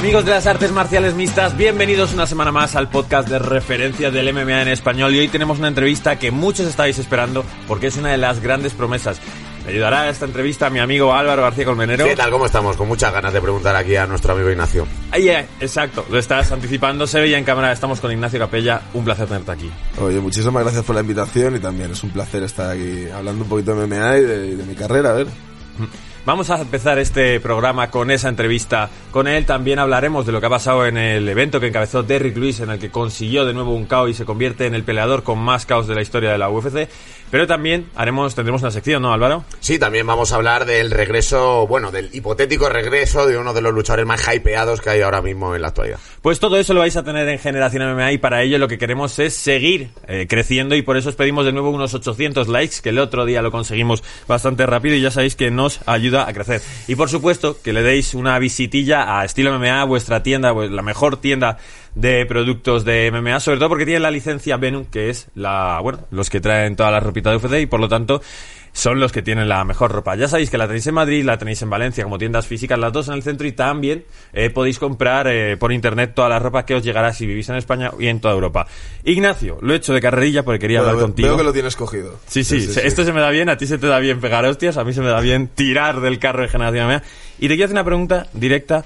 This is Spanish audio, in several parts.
Amigos de las artes marciales mixtas, bienvenidos una semana más al podcast de referencia del MMA en español y hoy tenemos una entrevista que muchos estáis esperando porque es una de las grandes promesas. Me ayudará a esta entrevista mi amigo Álvaro García Colmenero. ¿Qué tal? ¿Cómo estamos? Con muchas ganas de preguntar aquí a nuestro amigo Ignacio. Ahí, eh, exacto, lo estás anticipando, se veía en cámara, estamos con Ignacio Capella, un placer tenerte aquí. Oye, muchísimas gracias por la invitación y también es un placer estar aquí hablando un poquito de MMA y de, de mi carrera, a ver. Vamos a empezar este programa con esa entrevista con él. También hablaremos de lo que ha pasado en el evento que encabezó Derrick Lewis, en el que consiguió de nuevo un caos y se convierte en el peleador con más caos de la historia de la UFC. Pero también haremos, tendremos una sección, ¿no, Álvaro? Sí, también vamos a hablar del regreso, bueno, del hipotético regreso de uno de los luchadores más hypeados que hay ahora mismo en la actualidad. Pues todo eso lo vais a tener en Generación MMA y para ello lo que queremos es seguir eh, creciendo y por eso os pedimos de nuevo unos 800 likes, que el otro día lo conseguimos bastante rápido y ya sabéis que nos ayuda a crecer. Y por supuesto que le deis una visitilla a Estilo MMA, vuestra tienda, pues, la mejor tienda de productos de MMA, sobre todo porque tiene la licencia Venom, que es la, bueno, los que traen toda la ropita de UFC y por lo tanto son los que tienen la mejor ropa. Ya sabéis que la tenéis en Madrid, la tenéis en Valencia como tiendas físicas, las dos en el centro y también eh, podéis comprar eh, por internet toda la ropa que os llegará si vivís en España y en toda Europa. Ignacio, lo he hecho de carrerilla porque quería hablar contigo. Veo que lo tienes cogido. Sí, sí, se- esto se me da bien, a ti se te da bien pegar hostias, a mí se me da bien tirar del carro de generación MMA. Y te quiero hacer una pregunta directa,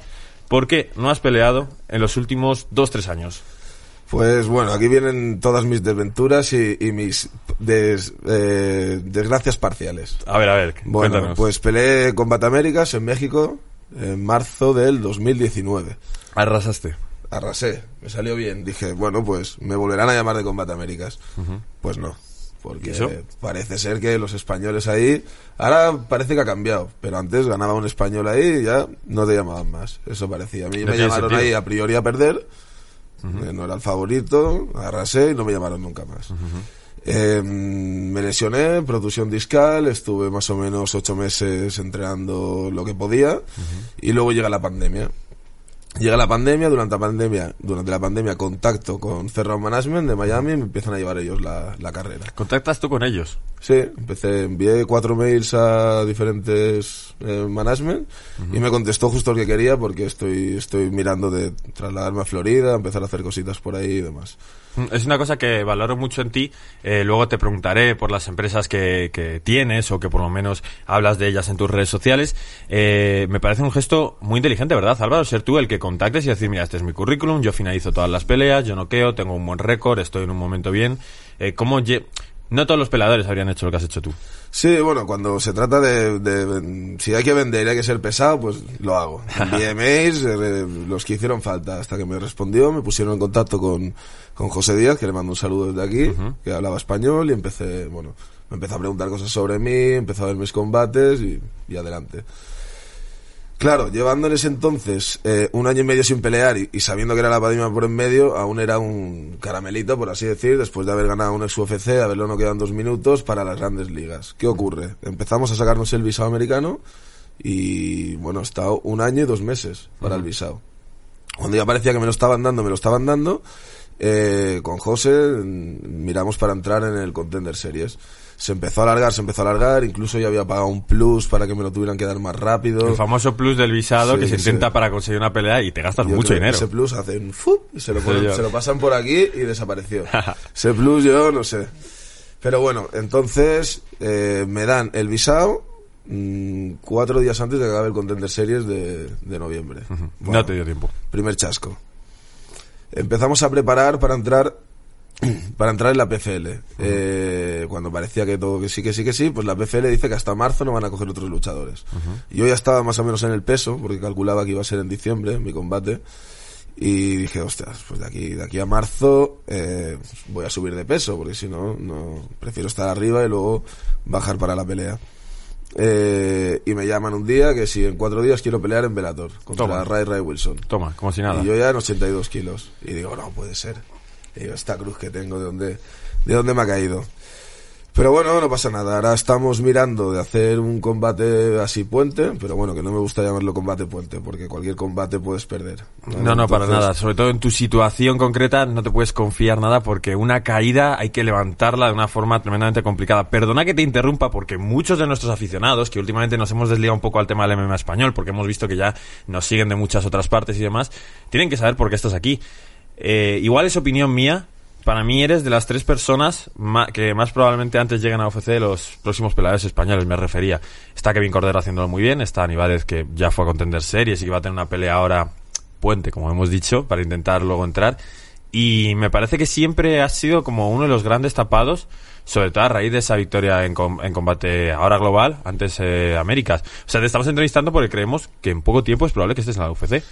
¿por qué no has peleado en los últimos dos, tres años? Pues bueno, aquí vienen todas mis desventuras y, y mis des- eh, desgracias parciales. A ver, a ver, Bueno, cuéntanos. pues peleé Combat Américas en México en marzo del 2019. Arrasaste. Arrasé, me salió bien. Dije, bueno, pues me volverán a llamar de Combat Américas. Pues no, porque parece ser que los españoles ahí, ahora parece que ha cambiado, pero antes ganaba un español ahí y ya no te llamaban más. Eso parecía. A mí No me llamaron sentido. ahí a priori a perder, eh, no era el favorito, arrasé y no me llamaron nunca más. Eh, me lesioné, protusión discal, estuve más o menos ocho meses entrenando lo que podía y luego llega la pandemia. Llega la pandemia, durante la pandemia, durante la pandemia contacto con Ferro Management de Miami y me empiezan a llevar ellos la, la carrera. ¿Contactas tú con ellos? Sí, empecé, envié cuatro mails a diferentes eh, management y me contestó justo el que quería porque estoy, estoy mirando de trasladarme a Florida, empezar a hacer cositas por ahí y demás. Mm, Es una cosa que valoro mucho en ti. Eh, luego te preguntaré por las empresas que, que tienes o que por lo menos hablas de ellas en tus redes sociales. Eh, me parece un gesto muy inteligente, ¿verdad, Álvaro? Ser tú el que contactes y decir, mira, este es mi currículum, yo finalizo todas las peleas, yo noqueo, tengo un buen récord, estoy en un momento bien. Eh, ¿cómo No todos los peleadores habrían hecho lo que has hecho tú. Sí, bueno, cuando se trata de, de- si hay que vender y hay que ser pesado, pues lo hago. Envié eh, los que hicieron falta, hasta que me respondió, me pusieron en contacto con, con José Díaz, que le mando un saludo desde aquí, que hablaba español y empecé, bueno, me empezó a preguntar cosas sobre mí, empezó a ver mis combates y, y adelante. Claro, ese entonces eh, un año y medio sin pelear y, y sabiendo que era la pandemia por en medio, aún era un caramelito, por así decir, después de haber ganado un ex UFC, de haberlo no quedan dos minutos para las grandes ligas. ¿Qué ocurre? Empezamos a sacarnos el visado americano y, bueno, he estado un año y dos meses para el visado. Cuando ya parecía que me lo estaban dando, me lo estaban dando, eh, con José mm, miramos para entrar en el Contender Series. Se empezó a alargar, se empezó a alargar, incluso yo había pagado un plus para que me lo tuvieran que dar más rápido. El famoso plus del visado Sí, que se sí. intenta para conseguir una pelea y te gastas Yo mucho dinero. Ese plus hacen ¡fup! y se lo, ponen- Sí, yo. se lo pasan por aquí y desapareció. ese plus yo no sé. Pero bueno, entonces eh, me dan el visado mm, cuatro días antes de que acabe el Contender Series de, de noviembre. Bueno, No te dio tiempo. Primer chasco. Empezamos a preparar para entrar para entrar en la PFL. Eh, cuando parecía que todo que sí, que sí, que sí, pues la PFL dice que hasta marzo no van a coger otros luchadores. Yo ya estaba más o menos en el peso, porque calculaba que iba a ser en diciembre mi combate. Y dije, ostras, pues de aquí, de aquí a marzo eh, voy a subir de peso, porque si no, no, prefiero estar arriba y luego bajar para la pelea. Eh, y me llaman un día que si en cuatro días quiero pelear en Velator contra Toma. Ray Ray Wilson. Toma, como si nada. Y yo ya en 82 kilos. Y digo, no puede ser. Y digo, esta cruz que tengo, ¿de dónde, de dónde me ha caído? Pero bueno, no pasa nada. Ahora estamos mirando de hacer un combate así puente, pero bueno, que no me gusta llamarlo combate puente, porque cualquier combate puedes perder. No, no, para Entonces, nada. Sobre todo en tu situación concreta no te puedes confiar nada porque una caída hay que levantarla de una forma tremendamente complicada. Perdona que te interrumpa porque muchos de nuestros aficionados, que últimamente nos hemos desligado un poco al tema del MMA español, porque hemos visto que ya nos siguen de muchas otras partes y demás, tienen que saber por qué estás aquí. Eh, igual es opinión mía. Para mí eres de las tres personas que más probablemente antes lleguen a UFC los próximos peleadores españoles, me refería. Está Kevin Cordero haciéndolo muy bien, está Aníbal que ya fue a contender series y que va a tener una pelea ahora puente, como hemos dicho, para intentar luego entrar. Y me parece que siempre has sido como uno de los grandes tapados, sobre todo a raíz de esa victoria en, com- en combate ahora global, antes eh, Américas. O sea, te estamos entrevistando porque creemos que en poco tiempo es probable que estés en la UFC.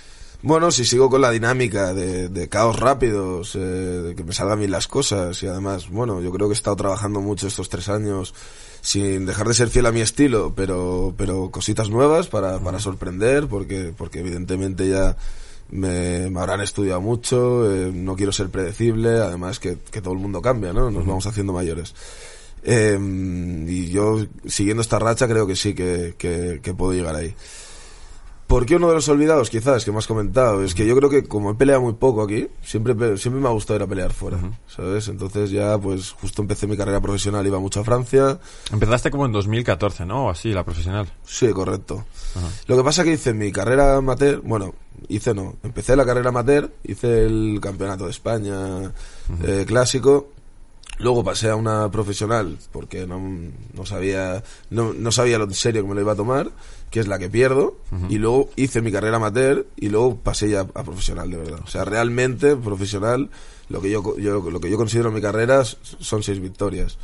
Bueno, si sigo con la dinámica de, de caos rápidos, eh, de que me salgan bien las cosas y además, bueno, yo creo que he estado trabajando mucho estos tres años sin dejar de ser fiel a mi estilo, pero, pero cositas nuevas para, para sorprender, porque, porque evidentemente ya me, me habrán estudiado mucho, eh, no quiero ser predecible, además que, que todo el mundo cambia, ¿no? Nos vamos haciendo mayores. Eh, y yo, siguiendo esta racha, creo que sí que, que, que puedo llegar ahí. ¿Por qué uno de los olvidados, quizás, que me has comentado? Es que yo creo que como he peleado muy poco aquí, siempre, siempre me ha gustado ir a pelear fuera, ¿sabes? Entonces ya, pues, justo empecé mi carrera profesional, iba mucho a Francia. Empezaste como en 2014, ¿no? O así, la profesional. Sí, correcto. Lo que pasa que hice mi carrera amateur, bueno, hice no, empecé la carrera amateur, hice el campeonato de España eh, clásico, luego pasé a una profesional porque no, no sabía no, no sabía lo en serio que me lo iba a tomar, que es la que pierdo, y luego hice mi carrera amateur y luego pasé ya a profesional de verdad. O sea, realmente profesional lo que yo, yo lo que yo considero mi carrera son seis victorias,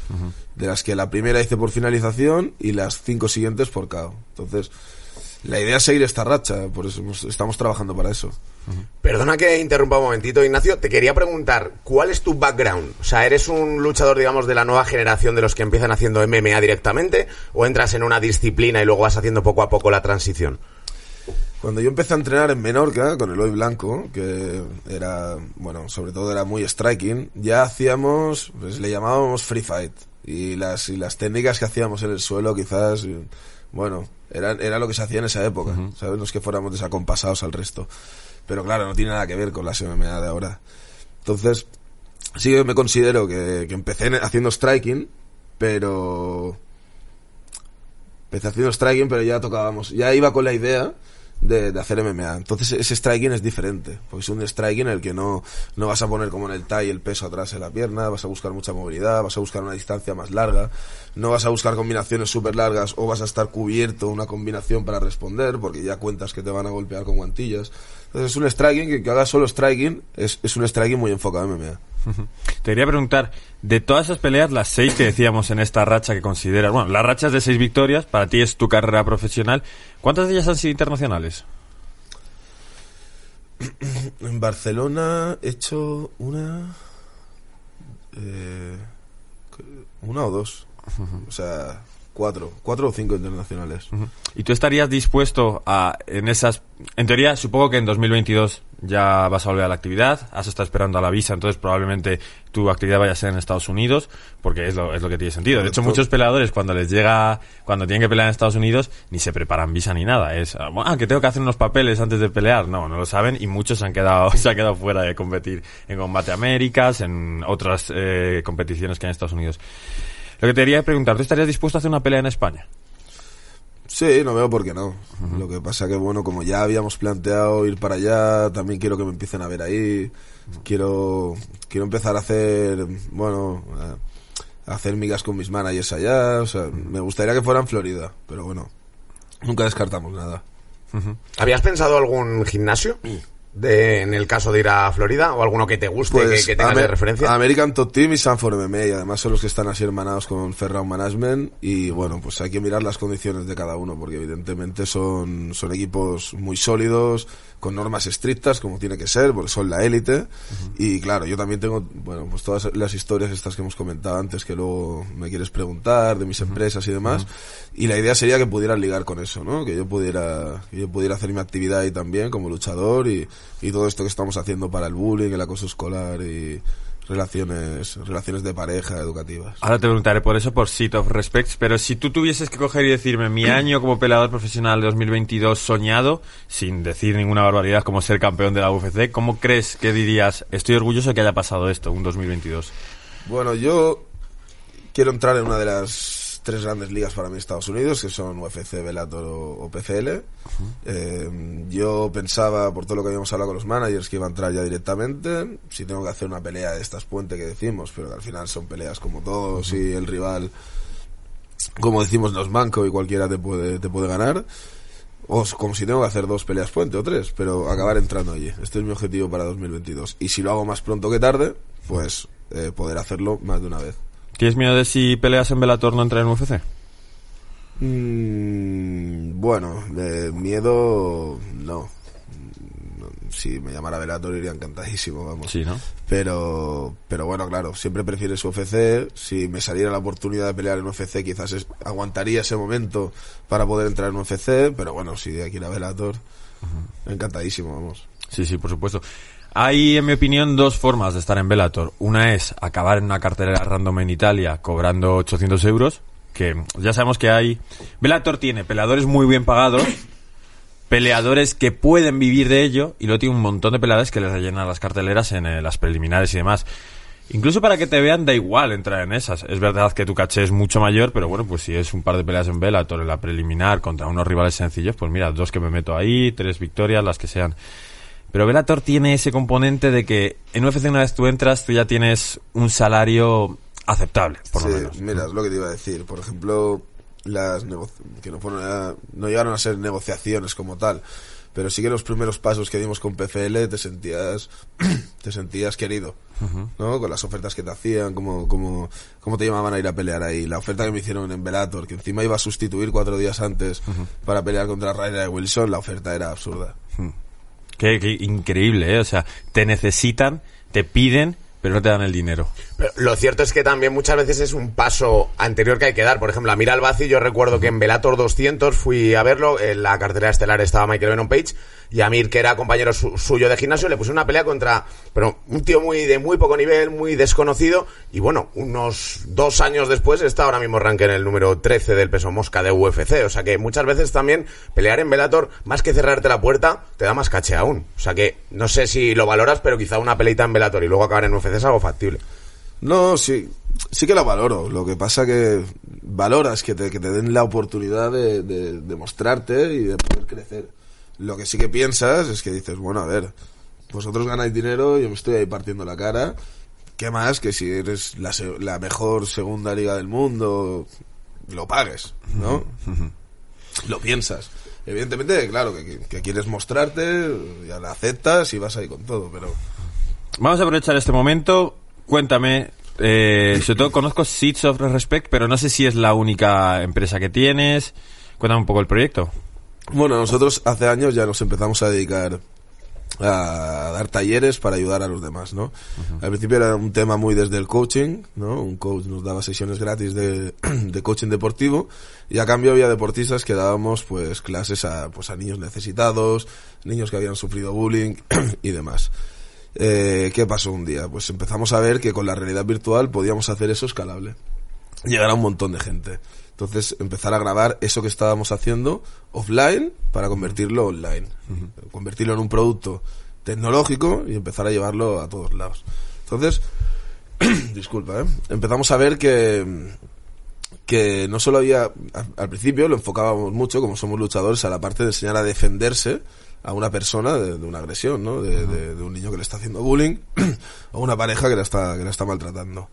de las que la primera hice por finalización y las cinco siguientes por KO. Entonces, la idea es seguir esta racha, por eso estamos trabajando para eso. Perdona que interrumpa un momentito, Ignacio. Te quería preguntar, ¿cuál es tu background? O sea, ¿eres un luchador, digamos, de la nueva generación de los que empiezan haciendo MMA directamente? ¿O entras en una disciplina y luego vas haciendo poco a poco la transición? Cuando yo empecé a entrenar en Menorca con el Hoy Blanco, que era, bueno, sobre todo era muy striking, ya hacíamos, pues le llamábamos free fight. Y las, y las técnicas que hacíamos en el suelo quizás, bueno, eran, era lo que se hacía en esa época, ¿sabes? No es que fuéramos desacompasados al resto. Pero claro, no tiene nada que ver con las MMA de ahora. Entonces, sí que me considero que, que empecé en- haciendo striking, pero empecé haciendo striking, pero ya tocábamos, ya iba con la idea de, de hacer MMA. Entonces ese striking es diferente, porque es un striking en el que no, no vas a poner como en el Thai el peso atrás en la pierna, vas a buscar mucha movilidad, vas a buscar una distancia más larga, no vas a buscar combinaciones súper largas o vas a estar cubierto una combinación para responder, porque ya cuentas que te van a golpear con guantillas. Entonces es un striking que, que haga solo striking, es, es un striking muy enfocado en MMA. Te quería preguntar, de todas esas peleas, las seis que decíamos en esta racha que consideras, bueno, las rachas de seis victorias, para ti es tu carrera profesional, ¿cuántas de ellas han sido internacionales? En Barcelona he hecho una. eh, una o dos. O sea, cuatro. Cuatro o cinco internacionales. ¿Y tú estarías dispuesto a, en esas, en teoría, supongo que en 2022 ya vas a volver a la actividad, has estado esperando a la visa, entonces probablemente tu actividad vaya a ser en Estados Unidos, porque es lo, es lo que tiene sentido. De hecho, muchos peleadores cuando les llega, cuando tienen que pelear en Estados Unidos, ni se preparan visa ni nada. Es, ah, bueno, que tengo que hacer unos papeles antes de pelear. No, no lo saben y muchos se han quedado, se han quedado fuera de competir en Combate Américas, en otras eh, competiciones que hay en Estados Unidos. Lo que te quería preguntar, ¿tú estarías dispuesto a hacer una pelea en España? Sí, no veo por qué no. Lo que pasa que, bueno, como ya habíamos planteado ir para allá, también quiero que me empiecen a ver ahí. Quiero, quiero empezar a hacer, bueno, a, a hacer migas con mis managers allá. O sea, me gustaría que fuera en Florida, pero bueno, nunca descartamos nada. ¿Habías pensado algún gimnasio? De, en el caso de ir a Florida o alguno que te guste, que, que tengas de referencia. American Top Team y Sanford MMA, y además son los que están así hermanados con Ferrown Management, y bueno, pues hay que mirar las condiciones de cada uno, porque evidentemente son, son equipos muy sólidos, con normas estrictas, como tiene que ser, porque son la élite. Y claro, yo también tengo, bueno, pues todas las historias estas que hemos comentado antes, que luego me quieres preguntar, de mis empresas y demás. Y la idea sería que pudieran ligar con eso, ¿no? Que yo pudiera, que yo pudiera hacer mi actividad ahí también como luchador y, y todo esto que estamos haciendo para el bullying, el acoso escolar y relaciones, relaciones de pareja educativas. Ahora te preguntaré por eso, por Seat of Respects, pero si tú tuvieses que coger y decirme mi año como peleador profesional de 2022 soñado, sin decir ninguna barbaridad como ser campeón de la UFC, ¿cómo crees que dirías, estoy orgulloso de que haya pasado esto, un 2022? Bueno, yo quiero entrar en una de las tres grandes ligas para mí en Estados Unidos, que son UFC, Bellator o, PCL. Eh, yo pensaba, por todo lo que habíamos hablado con los managers, que iba a entrar ya directamente. Si tengo que hacer una pelea de estas puente que decimos, pero que al final son peleas como todos y el rival, como decimos, no es manco y cualquiera te puede, te puede ganar. O como si tengo que hacer dos peleas puente o tres, pero acabar entrando allí. Este es mi objetivo para 2022. Y si lo hago más pronto que tarde, pues eh, poder hacerlo más de una vez. ¿Tienes miedo de si peleas en Bellator no entrar en UFC? Mm, bueno, de miedo no. Si me llamara Velator iría encantadísimo, vamos. Sí, ¿no? Pero, pero bueno, claro, siempre prefieres UFC. Si me saliera la oportunidad de pelear en UFC, quizás es- aguantaría ese momento para poder entrar en UFC. Pero bueno, si de aquí a Velator, encantadísimo, vamos. Sí, sí, por supuesto. Hay, en mi opinión, dos formas de estar en Bellator. Una es acabar en una cartelera random en Italia cobrando 800 euros, que ya sabemos que hay... Bellator tiene peleadores muy bien pagados, peleadores que pueden vivir de ello, y luego tiene un montón de peleadores que les rellenan las carteleras en eh, las preliminares y demás. Incluso para que te vean da igual entrar en esas. Es verdad que tu caché es mucho mayor, pero bueno, pues si es un par de peleas en Bellator en la preliminar contra unos rivales sencillos, pues mira, dos que me meto ahí, tres victorias, las que sean. Pero Bellator tiene ese componente de que en UFC una vez tú entras, tú ya tienes un salario aceptable, por Sí, lo menos. mira, es lo que te iba a decir. Por ejemplo, las que no, fueron a- no llegaron a ser negociaciones como tal, pero sí que los primeros pasos que dimos con PFL te sentías te sentías querido, ¿no? Con las ofertas que te hacían, como, como, como te llamaban a ir a pelear ahí. La oferta que me hicieron en Bellator, que encima iba a sustituir cuatro días antes para pelear contra Ryder Wilson, la oferta era absurda. Qué, increíble, ¿eh? O sea, te necesitan, te piden, pero no te dan el dinero. Lo cierto es que también muchas veces es un paso anterior que hay que dar. Por ejemplo, a Mira yo recuerdo que en Velator 200 fui a verlo, en la cartelera estelar estaba Michael Venom Page, y a Mir, que era compañero su- suyo de gimnasio, le puse una pelea contra, pero un tío muy de muy poco nivel, muy desconocido, y bueno, unos dos años después está ahora mismo rank en el número 13 del peso mosca de UFC. O sea que muchas veces también pelear en Velator, más que cerrarte la puerta, te da más caché aún. O sea que no sé si lo valoras, pero quizá una peleita en Velator y luego acabar en UFC es algo factible. No, sí, sí que la valoro. Lo que pasa que valoras que te, que te den la oportunidad de, de, de mostrarte y de poder crecer. Lo que sí que piensas es que dices, bueno, a ver, vosotros ganáis dinero, yo me estoy ahí partiendo la cara. ¿Qué más que si eres la, la mejor segunda liga del mundo, lo pagues, ¿no? Lo piensas. Evidentemente, claro, que, que- que quieres mostrarte, ya la aceptas y vas ahí con todo, pero... Vamos a aprovechar este momento. Cuéntame, eh, sobre todo conozco Seeds of Respect, pero no sé si es la única empresa que tienes. Cuéntame un poco el proyecto. Bueno, nosotros hace años ya nos empezamos a dedicar a dar talleres para ayudar a los demás, ¿no? Al principio era un tema muy desde el coaching, ¿no? Un coach nos daba sesiones gratis de, de coaching deportivo y a cambio había deportistas que dábamos pues clases a, pues a niños necesitados, niños que habían sufrido bullying y demás. Eh, ¿Qué pasó un día? Pues empezamos a ver que con la realidad virtual podíamos hacer eso escalable llegar a un montón de gente. Entonces, empezar a grabar eso que estábamos haciendo offline para convertirlo online. Convertirlo en un producto tecnológico y empezar a llevarlo a todos lados. Entonces, disculpa, ¿eh? empezamos a ver que, que no solo había, al, al principio lo enfocábamos mucho, como somos luchadores, a la parte de enseñar a defenderse a una persona de, de una agresión, ¿no? De, de- de un niño que le está haciendo bullying o una pareja que la está, que la está maltratando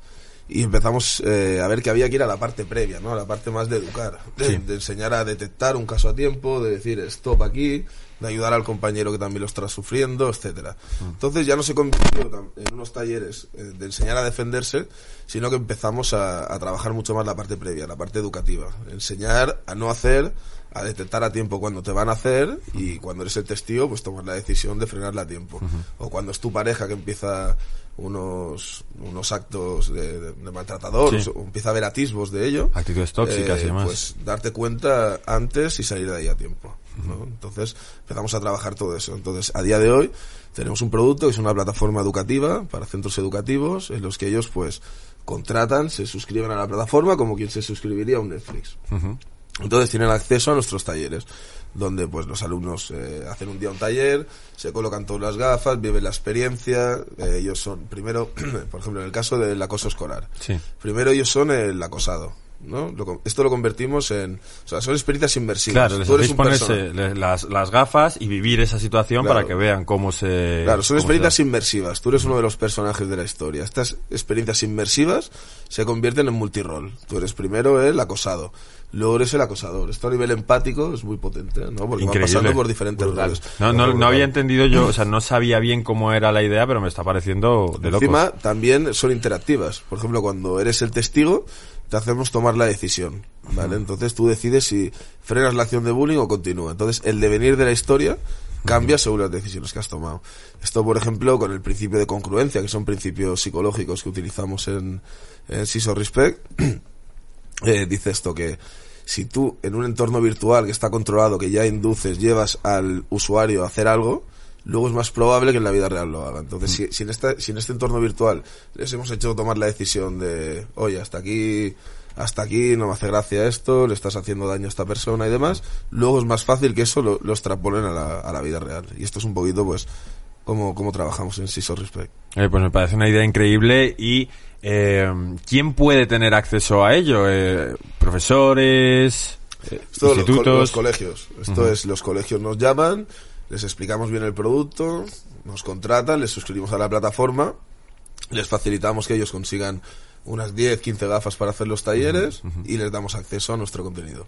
y empezamos eh, a ver que había que ir a la parte previa, ¿no? A la parte más de educar, de, de enseñar a detectar un caso a tiempo, de decir stop aquí, de ayudar al compañero que también lo está sufriendo, etcétera. Entonces ya no se convirtió en unos talleres eh, de enseñar a defenderse, sino que empezamos a, a trabajar mucho más la parte previa, la parte educativa. Enseñar a no hacer, a detectar a tiempo cuando te van a hacer y cuando eres el testigo, pues tomar la decisión de frenarla a tiempo. O cuando es tu pareja que empieza unos, unos actos de, de- de maltratador Sí. o empieza a ver atisbos de ello. Actitudes tóxicas y demás. Pues darte cuenta antes y salir de ahí a tiempo. ¿no? Entonces empezamos a trabajar todo eso. Entonces a día de hoy tenemos un producto que es una plataforma educativa para centros educativos en los que ellos pues contratan, se suscriben a la plataforma como quien se suscribiría a un Netflix. Entonces tienen acceso a nuestros talleres, donde pues los alumnos eh, hacen un día un taller, se colocan todas las gafas, viven la experiencia. eh, ellos son, primero, por ejemplo, en el caso del acoso escolar, Sí. primero ellos son el acosado. ¿no? Lo esto lo convertimos en... O sea, son experiencias inmersivas. Claro, les Tú eres un ponerse las, las gafas y vivir esa situación Claro. para que vean cómo se... Claro, son experiencias inmersivas. Tú eres uno de los personajes de la historia. Estas experiencias inmersivas se convierten en multirol. Tú eres primero el acosado, luego eres el acosador. Esto a nivel empático es muy potente, ¿no? Porque Increíble. va pasando por diferentes roles. No, no, no había entendido yo, o sea, no sabía bien cómo era la idea, pero me está pareciendo de locos. Encima también son interactivas. Por ejemplo, cuando eres el testigo, te hacemos tomar la decisión, ¿vale? Entonces tú decides si frenas la acción de bullying o continúa. Entonces el devenir de la historia cambia según las decisiones que has tomado. Esto, por ejemplo, con el principio de congruencia, que son principios psicológicos que utilizamos en, en CISO Respect, eh, dice esto que si tú en un entorno virtual que está controlado, que ya induces, llevas al usuario a hacer algo, luego es más probable que en la vida real lo haga. Entonces, si, si en esta, si en este entorno virtual les hemos hecho tomar la decisión de, oye, hasta aquí, hasta aquí no me hace gracia esto, le estás haciendo daño a esta persona y demás, luego es más fácil que eso lo, lo extrapolen a la, a la vida real. Y esto es un poquito, pues, como, como trabajamos en CISO Respect. Eh, pues me parece una idea increíble y eh, ¿quién puede tener acceso a ello? Eh, ¿Profesores? eh, Esto ¿Institutos? los colegios. Esto es, los colegios nos llaman, les explicamos bien el producto, nos contratan, les suscribimos a la plataforma, les facilitamos que ellos consigan unas 10, 15 gafas para hacer los talleres y les damos acceso a nuestro contenido.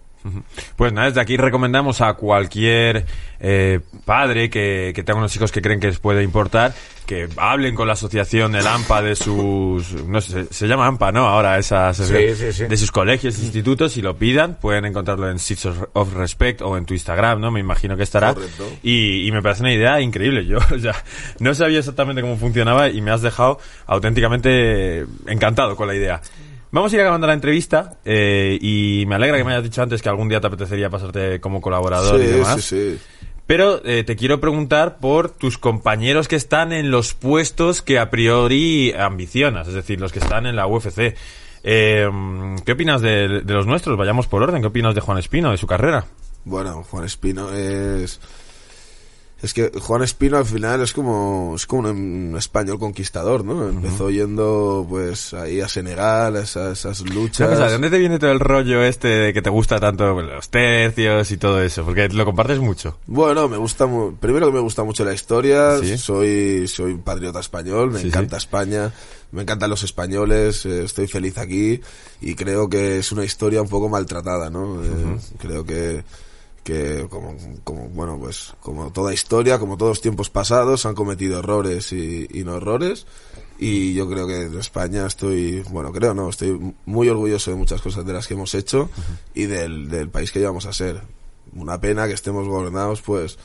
Pues nada, desde aquí recomendamos a cualquier eh, padre que, que tenga unos hijos que creen que les puede importar que hablen con la asociación del AMPA de sus... No sé, se, llama AMPA, ¿no? Ahora esa asociación. sí, sí. De sus colegios, institutos y lo pidan. Pueden encontrarlo en Seeds of- Respect o en tu Instagram, ¿no? Me imagino que estará. Y, y me parece una idea increíble. Yo o sea, no sabía exactamente cómo funcionaba y me has dejado auténticamente encantado con la idea. Vamos a ir acabando la entrevista eh, y me alegra que me hayas dicho antes que algún día te apetecería pasarte como colaborador y demás. sí, sí. Pero eh, te quiero preguntar por tus compañeros que están en los puestos que a priori ambicionas, es decir, los que están en la UFC. Eh, ¿Qué opinas de, de los nuestros? Vayamos por orden. ¿Qué opinas de Juan Espino, de su carrera? Bueno, Juan Espino es... Es que Juan Espino al final es como es como un, español conquistador, ¿no? Empezó yendo pues ahí a Senegal, a esas, esas luchas. ¿De dónde te viene todo el rollo este de que te gusta tanto los tercios y todo eso? Porque lo compartes mucho. Bueno, me gusta mu- primero que me gusta mucho la historia, Sí. soy soy un patriota español, me Sí, encanta España, me encantan los españoles, eh, estoy feliz aquí y creo que es una historia un poco maltratada, ¿no? Eh, Creo que que como, como bueno pues como toda historia como todos tiempos pasados han cometido errores y, y no errores. Y yo creo que en España estoy bueno creo no estoy muy orgulloso de muchas cosas de las que hemos hecho y del, del país que llevamos a ser. Una pena que estemos gobernados pues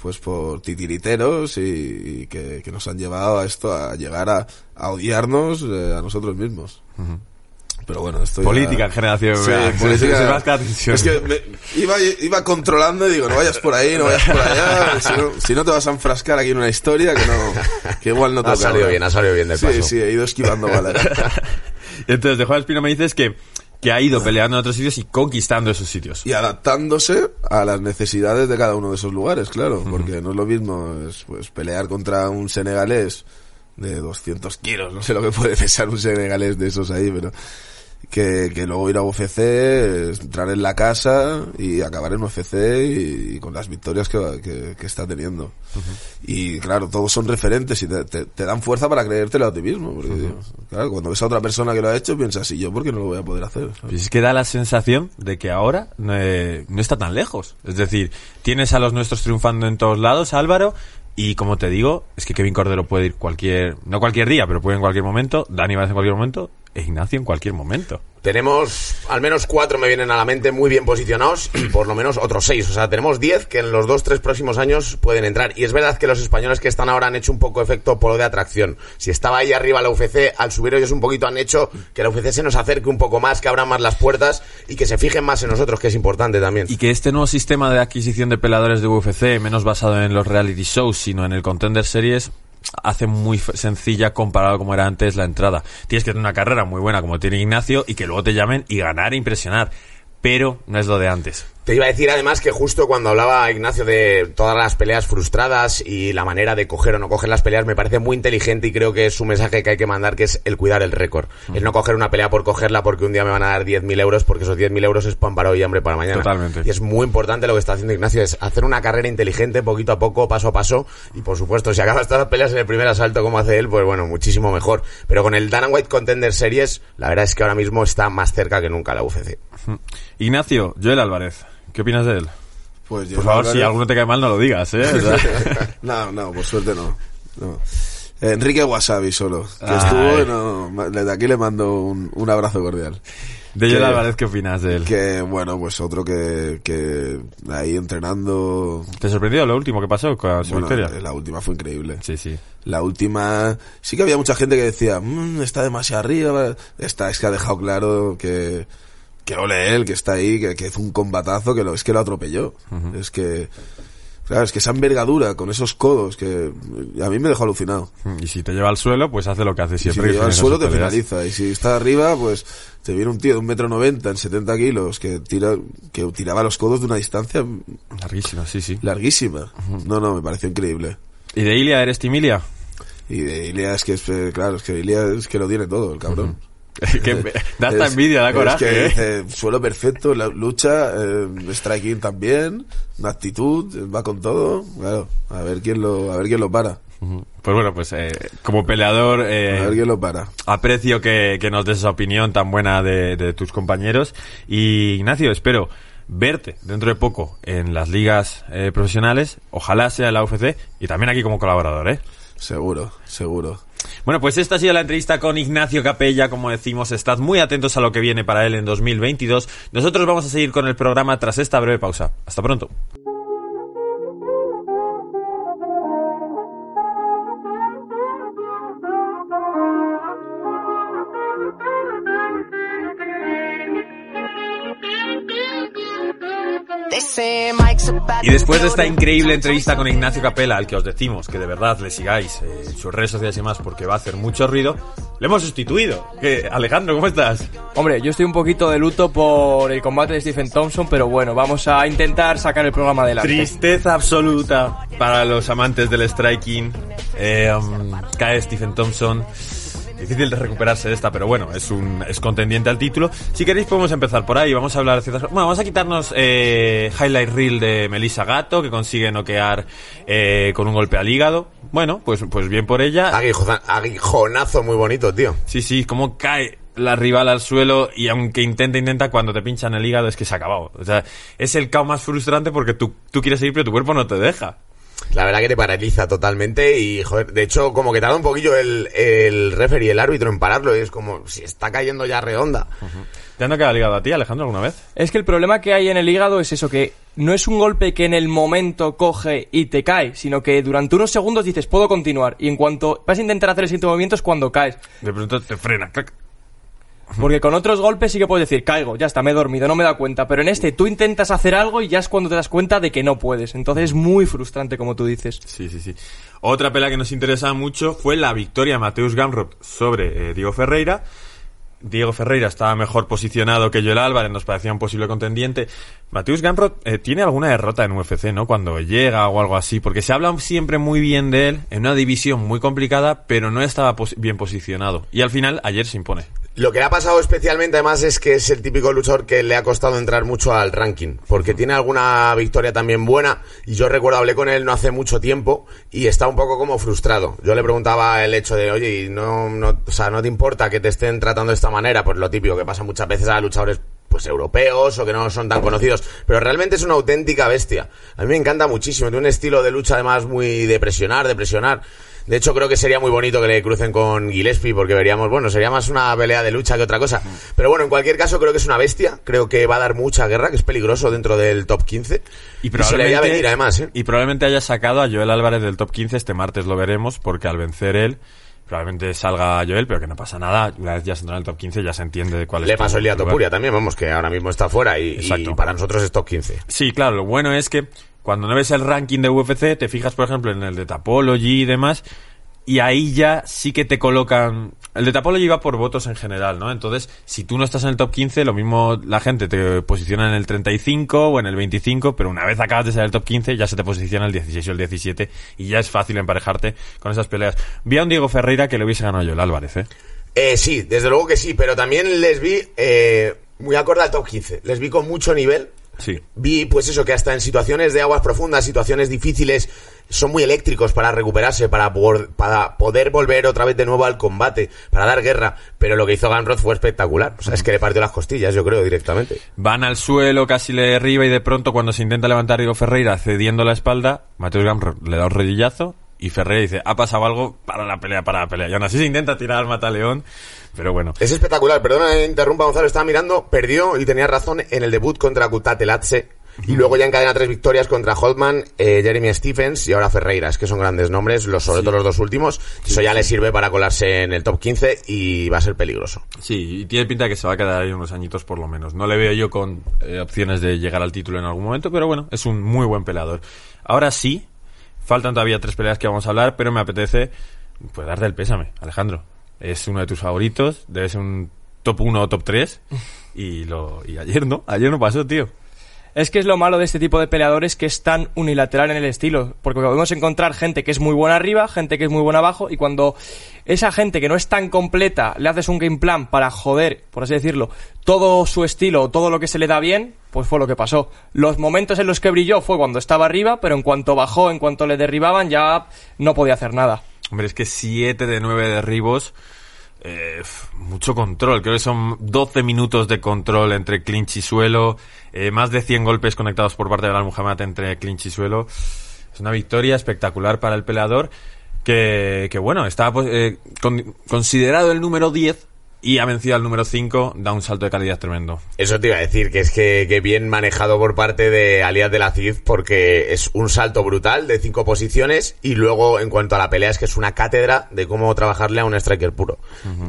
pues por titiriteros y, y que, que nos han llevado a esto a llegar a, a odiarnos eh, a nosotros mismos pero bueno esto ya- Política en generación. Sí, política. Tensión. Es que me- iba, iba controlando y digo, no vayas por ahí, no vayas por allá, si no, si no te vas a enfrascar aquí en una historia que no, que igual no Ha toca. salido bien, ha salido bien de Sí, paso. sí, he ido esquivando balas. Entonces, de Juan Espino me dices que, que ha ido peleando en otros sitios y conquistando esos sitios. y adaptándose a las necesidades de cada uno de esos lugares, claro, porque no es lo mismo es, pues, pelear contra un senegalés de 200 kilos, no sé lo que puede pesar un senegalés de esos ahí, pero que, que luego ir a UFC, entrar en la casa y acabar en UFC y, y con las victorias que, que, que está teniendo. Y claro, todos son referentes y te, te- te dan fuerza para creértelo a ti mismo. Porque, claro, cuando ves a otra persona que lo ha hecho, piensas, ¿y yo por qué no lo voy a poder hacer? Pues es que da la sensación de que ahora eh, no está tan lejos. Es decir, tienes a los nuestros triunfando en todos lados, Álvaro, y como te digo, es que Kevin Cordero puede ir cualquier, no cualquier día, pero puede en cualquier momento, Dani Vázquez en cualquier momento, Ignacio en cualquier momento. Tenemos al menos cuatro, me vienen a la mente, muy bien posicionados y por lo menos otros seis. O sea, tenemos diez que en los dos, tres próximos años pueden entrar. Y es verdad que los españoles que están ahora han hecho un poco efecto polo de atracción. Si estaba ahí arriba la UFC, al subir ellos un poquito han hecho que la UFC se nos acerque un poco más, que abran más las puertas y que se fijen más en nosotros, que es importante también. Y que este nuevo sistema de adquisición de peleadores de UFC, menos basado en los reality shows, sino en el Contender Series, hace muy sencilla comparado como era antes la entrada. Tienes que tener una carrera muy buena como tiene Ignacio y que luego te llamen y ganar e impresionar. Pero no es lo de antes. Te iba a decir además que justo cuando hablaba Ignacio de todas las peleas frustradas y la manera de coger o no coger las peleas me parece muy inteligente y creo que es un mensaje que hay que mandar que es el cuidar el récord. El no coger una pelea por cogerla porque un día me van a dar 10.000 euros porque esos 10.000 euros es pan para hoy y hambre para mañana. Totalmente. Y es muy importante lo que está haciendo Ignacio, es hacer una carrera inteligente poquito a poco, paso a paso y por supuesto si acabas todas las peleas en el primer asalto como hace él, pues bueno, muchísimo mejor. Pero con el Dana White Contender Series, la verdad es que ahora mismo está más cerca que nunca la UFC. Ignacio, Joel Álvarez, ¿qué opinas de él? Pues yo Por favor, si alguno te cae mal, no lo digas, ¿eh? No, no, por suerte no. no. Enrique Wasabi solo, que Ay. estuvo, no, desde aquí le mando un, un abrazo cordial. de Joel Álvarez, ¿qué opinas de él? Que bueno, pues otro que, que ahí entrenando. ¿Te sorprendió lo último que pasó con su Bueno, victoria? la última fue increíble. Sí, sí. La última, sí que había mucha gente que decía, "Mm, está demasiado arriba. Está, es que ha dejado claro que, que ole él, que está ahí, que, que hizo un combatazo, que lo, es que lo atropelló. Es que, claro, es que esa envergadura con esos codos que a mí me dejó alucinado. Y si te lleva al suelo, pues hace lo que hace Y si siempre. te lleva al suelo te finaliza. Y si está arriba, pues te viene un tío de un metro noventa en 70 kilos que tira, que tiraba los codos de una distancia Larguísimo, sí, sí. larguísima. No, no, me pareció increíble. ¿Y de Ilia eres Timilia? Y de Ilia es que es, eh, claro, es que Ilia es que lo tiene todo, el cabrón. que da hasta Es- envidia, da es coraje, que ¿eh? suelo perfecto, la lucha, eh, striking también, una actitud, va con todo. Claro, a ver quién lo, a ver quién lo para. Pues bueno, pues eh, como peleador, eh, A ver quién lo para. aprecio que, que nos des esa opinión tan buena de, de tus compañeros. Y Ignacio, espero verte dentro de poco en las ligas eh, profesionales, ojalá sea la UFC y también aquí como colaborador, ¿eh? Seguro, seguro. Bueno, pues esta ha sido la entrevista con Ignacio Capella, como decimos, estad muy atentos a lo que viene para él en 2022. Nosotros vamos a seguir con el programa tras esta breve pausa. Hasta pronto. Y después de esta increíble entrevista con Ignacio Capella, al que os decimos que de verdad le sigáis eh, en sus redes sociales y más porque va a hacer mucho ruido, le hemos sustituido. ¿Qué? Alejandro, ¿cómo estás? Hombre, yo estoy un poquito de luto por el combate de Stephen Thompson, pero bueno, vamos a intentar sacar el programa adelante. Tristeza absoluta para los amantes del striking. Eh, um, cae Stephen Thompson. Difícil de recuperarse de esta, pero bueno, es un es contendiente al título. Si queréis podemos empezar por ahí. Vamos a hablar de ciertas Bueno, vamos a quitarnos eh, highlight reel de Melissa Gato, que consigue noquear eh, con un golpe al hígado. Bueno, pues, pues bien por ella. Aguijo- aguijonazo muy bonito, tío. Sí, sí, como cae la rival al suelo y aunque intenta, intenta, cuando te pinchan el hígado es que se ha acabado. O sea, es el caos más frustrante porque tú, tú quieres seguir pero tu cuerpo no te deja. La verdad que te paraliza totalmente y, joder, de hecho, como que tarda un poquillo el, el referee, el árbitro en pararlo y es como, si está cayendo ya redonda. ¿Te han noqueado el hígado a ti, Alejandro, alguna vez? Es que el problema que hay en el hígado es eso, que no es un golpe que en el momento coge y te cae, sino que durante unos segundos dices, puedo continuar. Y en cuanto vas a intentar hacer el siguiente movimiento es cuando caes. De pronto te frena. clac. Porque con otros golpes sí que puedes decir, caigo, ya está, me he dormido, no me da cuenta. Pero en este tú intentas hacer algo y ya es cuando te das cuenta de que no puedes. Entonces es muy frustrante, como tú dices. Sí, sí, sí. Otra pelea que nos interesa mucho fue la victoria de Mateus Gamrot sobre eh, Diego Ferreira. Diego Ferreira estaba mejor posicionado que Joel Álvarez, nos parecía un posible contendiente. Mateus Gamrot eh, tiene alguna derrota en UFC, ¿no? Cuando llega o algo así, porque se habla siempre muy bien de él en una división muy complicada, pero no estaba pos- bien posicionado. Y al final, ayer se impone. Lo que le ha pasado especialmente además es que es el típico luchador que le ha costado entrar mucho al ranking, porque tiene alguna victoria también buena y yo recuerdo hablé con él no hace mucho tiempo y está un poco como frustrado. Yo le preguntaba el hecho de, oye, ¿y no, no, o sea, no te importa que te estén tratando de esta manera, pues lo típico que pasa muchas veces a luchadores pues europeos o que no son tan conocidos, pero realmente es una auténtica bestia. A mí me encanta muchísimo, tiene un estilo de lucha además muy de presionar, de presionar. De hecho, creo que sería muy bonito que le crucen con Gillespie, porque veríamos, bueno, sería más una pelea de lucha que otra cosa. Pero bueno, en cualquier caso, creo que es una bestia. Creo que va a dar mucha guerra, que es peligroso dentro del top 15. Y se le veía probablemente, venir, además, ¿eh? y probablemente haya sacado a Joel Álvarez del top 15 este martes, lo veremos, porque al vencer él, probablemente salga Joel, pero que no pasa nada. Una vez ya se entra en el top 15 ya se entiende cuál es Le pasó el día. Topuria también, vamos, que ahora mismo está fuera y, y para nosotros es top 15. Sí, claro, lo bueno es que cuando no ves el ranking de UFC, te fijas, por ejemplo, en el de Tapology y demás, y ahí ya sí que te colocan... El de Tapology va por votos en general, ¿no? Entonces, si tú no estás en el top 15, lo mismo la gente te posiciona en el 35 o en el 25, pero una vez acabas de ser el top 15, ya se te posiciona el 16 o el 17, y ya es fácil emparejarte con esas peleas. Vi a un Diego Ferreira que le hubiese ganado yo el Álvarez, ¿eh? Eh, sí, desde luego que sí, pero también les vi eh, muy acorde al top 15. Les vi con mucho nivel. Sí. Vi, pues eso, que hasta en situaciones de aguas profundas, situaciones difíciles, son muy eléctricos para recuperarse, para, por- para poder volver otra vez de nuevo al combate, para dar guerra. Pero lo que hizo Gamrod fue espectacular. O sea, es que le partió las costillas, yo creo, directamente. Van al suelo, casi le derriba y de pronto cuando se intenta levantar Diego Ferreira cediendo la espalda, Mateus Gamrot le da un rodillazo y Ferreira dice, ha pasado algo, para la pelea, para la pelea. Y aún así se intenta tirar al mataleón, pero bueno. Es espectacular, perdona, eh, interrumpa Gonzalo, estaba mirando, perdió y tenía razón en el debut contra Kutatelatse. Y luego ya encadena tres victorias contra Holtman, eh, Jeremy Stephens y ahora Ferreira. Es que son grandes nombres, los, sobre todo los dos últimos. Eso ya le sirve para colarse en el top 15 y va a ser peligroso. Sí, y tiene pinta de que se va a quedar ahí unos añitos por lo menos. No le veo yo con eh, opciones de llegar al título en algún momento, pero bueno, es un muy buen peleador. Ahora sí, faltan todavía tres peleas que vamos a hablar, pero me apetece pues darte el pésame, Alejandro. Es uno de tus favoritos, debe ser un top 1 o top 3 y lo y ayer no, ayer no pasó, tío. Es que es lo malo de este tipo de peleadores que es tan unilateral en el estilo. Porque podemos encontrar gente que es muy buena arriba, gente que es muy buena abajo, y cuando esa gente que no es tan completa le haces un game plan para joder, por así decirlo, todo su estilo, todo lo que se le da bien, pues fue lo que pasó. Los momentos en los que brilló fue cuando estaba arriba, pero en cuanto bajó, en cuanto le derribaban, ya no podía hacer nada. Hombre, es que 7 de 9 derribos, eh, mucho control. Creo que son 12 minutos de control entre clinch y suelo, eh, más de 100 golpes conectados por parte de Al Muhammad entre clinch y suelo. Es una victoria espectacular para el peleador que, que bueno, está pues, eh, con- considerado el número 10 y ha vencido al número 5, da un salto de calidad tremendo. Eso te iba a decir, que es que, que bien manejado por parte de Alias de la Cid, porque es un salto brutal de cinco posiciones y luego en cuanto a la pelea es que es una cátedra de cómo trabajarle a un striker puro.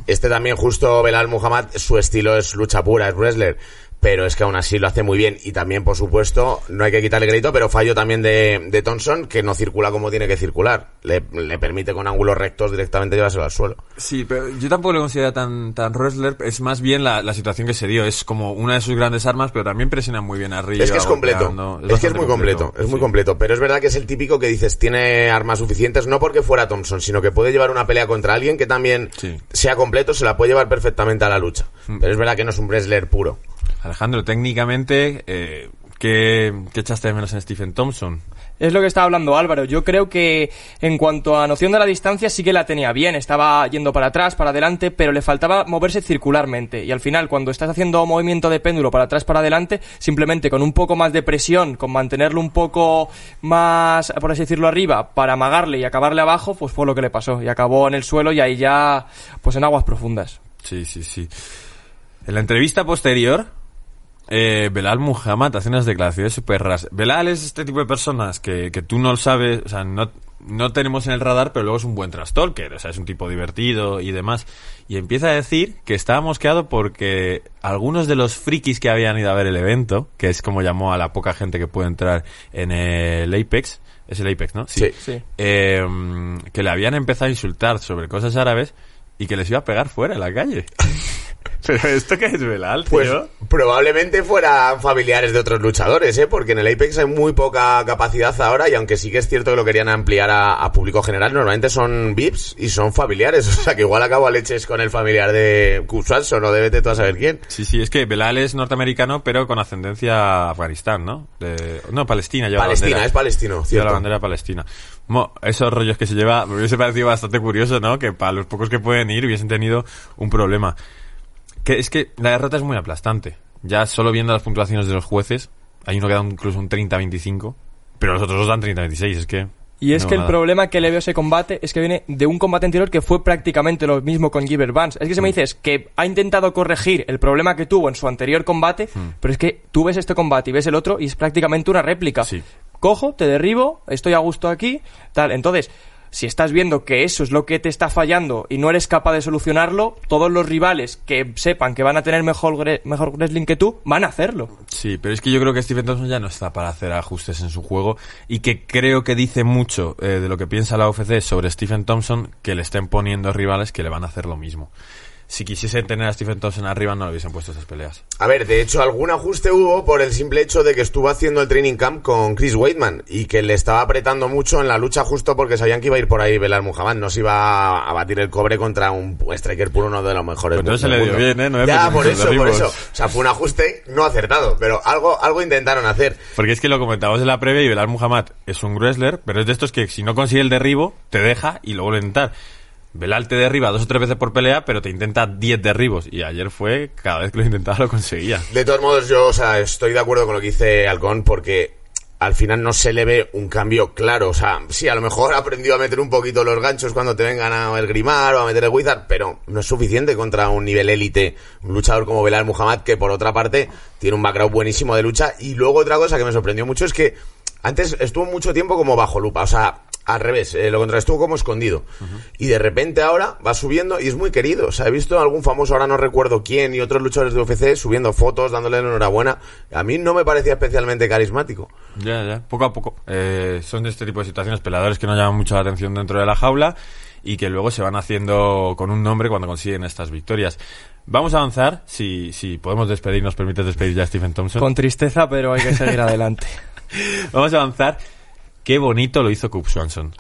Este también justo Belal Muhammad, su estilo es lucha pura, es wrestler, pero es que aún así lo hace muy bien y también por supuesto no hay que quitarle crédito, pero fallo también de, de Thompson que no circula como tiene que circular, le, le permite con ángulos rectos directamente llevárselo al suelo. Sí, pero yo tampoco le considero tan, tan wrestler, es más bien la, la situación que se dio, es como una de sus grandes armas, pero también presiona muy bien arriba. Es que es completo. Es, que es muy completo. Es muy completo. Pero es verdad que es el típico que dices, tiene armas suficientes, no porque fuera Thompson, sino que puede llevar una pelea contra alguien que también Sí. sea completo, se la puede llevar perfectamente a la lucha. Pero es verdad que no es un wrestler puro. Alejandro, técnicamente, eh, ¿qué, qué echaste de menos en Stephen Thompson? Es lo que estaba hablando Álvaro. Yo creo que en cuanto a noción de la distancia sí que la tenía bien. Estaba yendo para atrás, para adelante, pero le faltaba moverse circularmente. Y al final, cuando estás haciendo movimiento de péndulo para atrás, para adelante, simplemente con un poco más de presión, con mantenerlo un poco más, por así decirlo, arriba, para amagarle y acabarle abajo, pues fue lo que le pasó. Y acabó en el suelo y ahí ya, pues en aguas profundas. Sí, sí, sí. En la entrevista posterior, eh, Belal Muhammad hace unas declaraciones súper raras. Belal es este tipo de personas que, que tú no lo sabes, o sea, no, no tenemos en el radar, pero luego es un buen trastalker, o sea, es un tipo divertido y demás. Y empieza a decir que estaba mosqueado porque algunos de los frikis que habían ido a ver el evento, que es como llamó a la poca gente que puede entrar en el Apex, es el Apex, ¿no? Sí. Sí. Eh, que le habían empezado a insultar sobre cosas árabes y que les iba a pegar fuera en la calle. Pero esto que es Belal, tío. Pues probablemente fueran familiares de otros luchadores, ¿eh? Porque en el Apex hay muy poca capacidad ahora y aunque sí que es cierto que lo querían ampliar a, a público general, normalmente son VIPs y son familiares. O sea que igual acabo a leches con el familiar de Kuswanson o de vete tú a saber quién. Sí, sí, es que Belal es norteamericano, pero con ascendencia a Afganistán, ¿no? De- no, Palestina. Lleva la Palestina, bandera. es palestino, Lleva cierto. la bandera palestina. Mo, esos rollos que se lleva, me hubiese parecido bastante curioso, ¿no? Que para los pocos que pueden ir hubiesen tenido un problema. Que es que la derrota es muy aplastante. Ya solo viendo las puntuaciones de los jueces, hay uno que da incluso un 30-25, pero los otros dos dan 30-26, es que... Y es no, que el nada. problema que le veo a ese combate es que viene de un combate anterior que fue prácticamente lo mismo con Giver Vance. Es que si Mm. me dices que ha intentado corregir el problema que tuvo en su anterior combate, Mm. pero es que tú ves este combate y ves el otro y es prácticamente una réplica. Sí. Cojo, te derribo, estoy a gusto aquí, tal. Entonces, si estás viendo que eso es lo que te está fallando y no eres capaz de solucionarlo, todos los rivales que sepan que van a tener mejor, mejor wrestling que tú, van a hacerlo. Sí, pero es que yo creo que Stephen Thompson ya no está para hacer ajustes en su juego y que creo que dice mucho eh, de lo que piensa la UFC sobre Stephen Thompson que le estén poniendo rivales que le van a hacer lo mismo. Si quisiesen tener a Stephen Thompson arriba no le hubiesen puesto esas peleas. A ver, de hecho, algún ajuste hubo por el simple hecho de que estuvo haciendo el training camp con Chris Weidman y que le estaba apretando mucho en la lucha justo porque sabían que iba a ir por ahí Belal Muhammad, no se iba a batir el cobre contra un striker puro, uno de los mejores. Pues entonces del se le dio bien, ¿eh? No ya, por eso, por eso. O sea, fue un ajuste no acertado, pero algo, algo intentaron hacer. Porque es que lo comentamos en la previa y Belal Muhammad es un wrestler, pero es de estos que si no consigue el derribo, te deja y lo vuelve a intentar. Belal te derriba dos o tres veces por pelea, pero te intenta 10 derribos. Y ayer fue, cada vez que lo intentaba lo conseguía. De todos modos, yo, o sea, estoy de acuerdo con lo que dice Halcón porque al final no se le ve un cambio claro. O sea, sí, a lo mejor aprendió a meter un poquito los ganchos cuando te vengan a esgrimar o a meter el wizard, pero no es suficiente contra un nivel élite, un luchador como Belal Muhammad, que por otra parte tiene un background buenísimo de lucha. Y luego otra cosa que me sorprendió mucho es que antes estuvo mucho tiempo como bajo lupa, o sea, al revés, eh, lo contrario, estuvo como escondido. Y de repente ahora va subiendo y es muy querido. O sea, he visto a algún famoso, ahora no recuerdo quién, y otros luchadores de UFC subiendo fotos, dándole la enhorabuena. A mí no me parecía especialmente carismático. Ya, ya, poco a poco. Eh, son de este tipo de situaciones, peleadores que no llaman mucho la atención dentro de la jaula y que luego se van haciendo con un nombre cuando consiguen estas victorias. Vamos a avanzar, si, si podemos despedir, nos permite despedir ya a Stephen Thompson. Con tristeza, pero hay que seguir adelante. Vamos a avanzar. Qué bonito lo hizo Coop Swanson.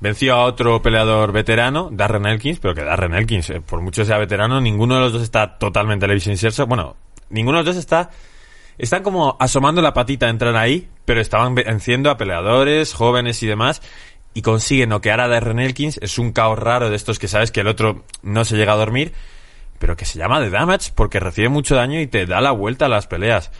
Venció a otro peleador veterano, Darren Elkins, pero que Darren Elkins, eh, por mucho sea veterano, ninguno de los dos está totalmente television inserso. Bueno, ninguno de los dos está... Están como asomando la patita a entrar ahí, pero estaban venciendo a peleadores, jóvenes y demás, y consiguen noquear a Darren Elkins. Es un caos raro de estos que sabes que el otro no se llega a dormir, pero que se llama The Damage porque recibe mucho daño y te da la vuelta a las peleas.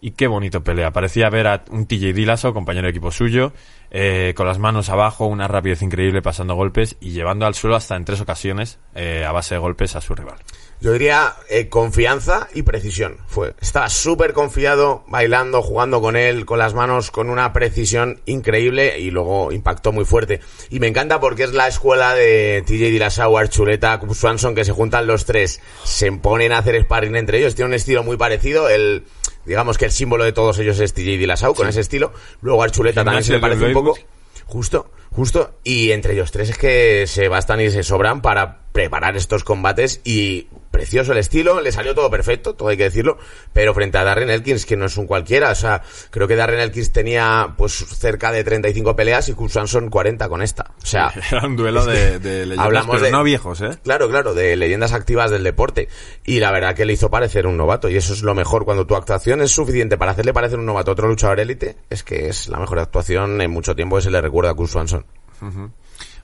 Y qué bonito pelea. Parecía ver a un TJ Dillaso, compañero de equipo suyo, eh, con las manos abajo, una rapidez increíble pasando golpes y llevando al suelo hasta en tres ocasiones eh, a base de golpes a su rival. Yo diría eh, confianza y precisión. Fue. Estaba súper confiado, bailando, jugando con él, con las manos, con una precisión increíble y luego impactó muy fuerte. Y me encanta porque es la escuela de TJ Dillashaw, Archuleta, Swanson, que se juntan los tres, se ponen a hacer sparring entre ellos. Tiene un estilo muy parecido. El, digamos que el símbolo de todos ellos es TJ Dillashaw con ese estilo. Luego Archuleta también se le parece un poco. Justo, justo. Y entre ellos tres es que se bastan y se sobran para preparar estos combates y precioso el estilo, le salió todo perfecto, todo hay que decirlo, pero frente a Darren Elkins, que no es un cualquiera, o sea, creo que Darren Elkins tenía pues cerca de 35 peleas y Kurt Swanson 40 con esta. O sea, Era un duelo de, de leyendas, hablamos pero de- no viejos, ¿eh? Claro, claro, de leyendas activas del deporte. Y la verdad que le hizo parecer un novato. Y eso es lo mejor. Cuando tu actuación es suficiente para hacerle parecer un novato a otro luchador élite, es que es la mejor actuación en mucho tiempo que se le recuerda a Kurt Swanson.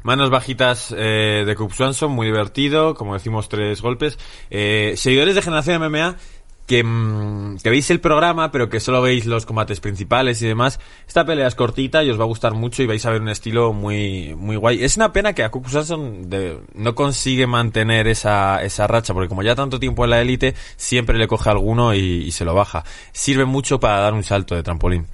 Manos bajitas eh, de Coop Swanson, muy divertido, como decimos, tres golpes. Eh, seguidores de Generación MMA, que, mm, que veis el programa, pero que solo veis los combates principales y demás. Esta pelea es cortita y os va a gustar mucho y vais a ver un estilo muy, muy guay. Es una pena que a Coop Swanson de- no consigue mantener esa, esa racha, porque como ya tanto tiempo en la élite, siempre le coge alguno y se lo baja. Sirve mucho para dar un salto de trampolín.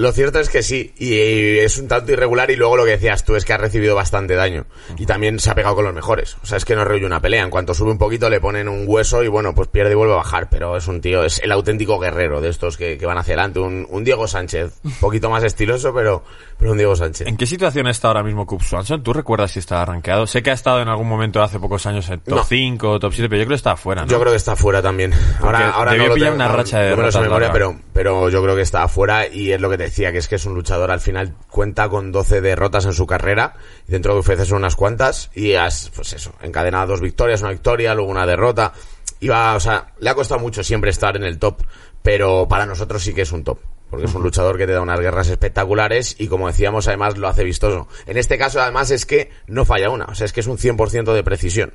Lo cierto es que sí, y, y es un tanto irregular y luego lo que decías tú es que ha recibido bastante daño y también se ha pegado con los mejores. O sea, es que no rollo una pelea, en cuanto sube un poquito le ponen un hueso y bueno, pues pierde y vuelve a bajar, pero es un tío, es el auténtico guerrero de estos que, que van hacia adelante, un, un Diego Sánchez, un poquito más estiloso, pero, pero un Diego Sánchez. ¿En qué situación está ahora mismo Cub Swanson? ¿Tú recuerdas si está arranqueado? Sé que ha estado en algún momento hace pocos años en top No. 5, top 7, pero yo creo que está afuera, ¿no? Yo creo que está fuera también. Ahora, ahora debió no lo tengo- una racha de no memoria, pero, pero yo creo que está afuera y es lo que te decía, que es que es un luchador al final cuenta con 12 derrotas en su carrera y dentro de UFC son unas cuantas y has, pues eso, encadenado dos victorias, una victoria, luego una derrota. Iba, o sea, le ha costado mucho siempre estar en el top, pero para nosotros sí que es un top. Porque es un luchador que te da unas guerras espectaculares y como decíamos además lo hace vistoso. En este caso además es que no falla una, o sea es que es un 100% de precisión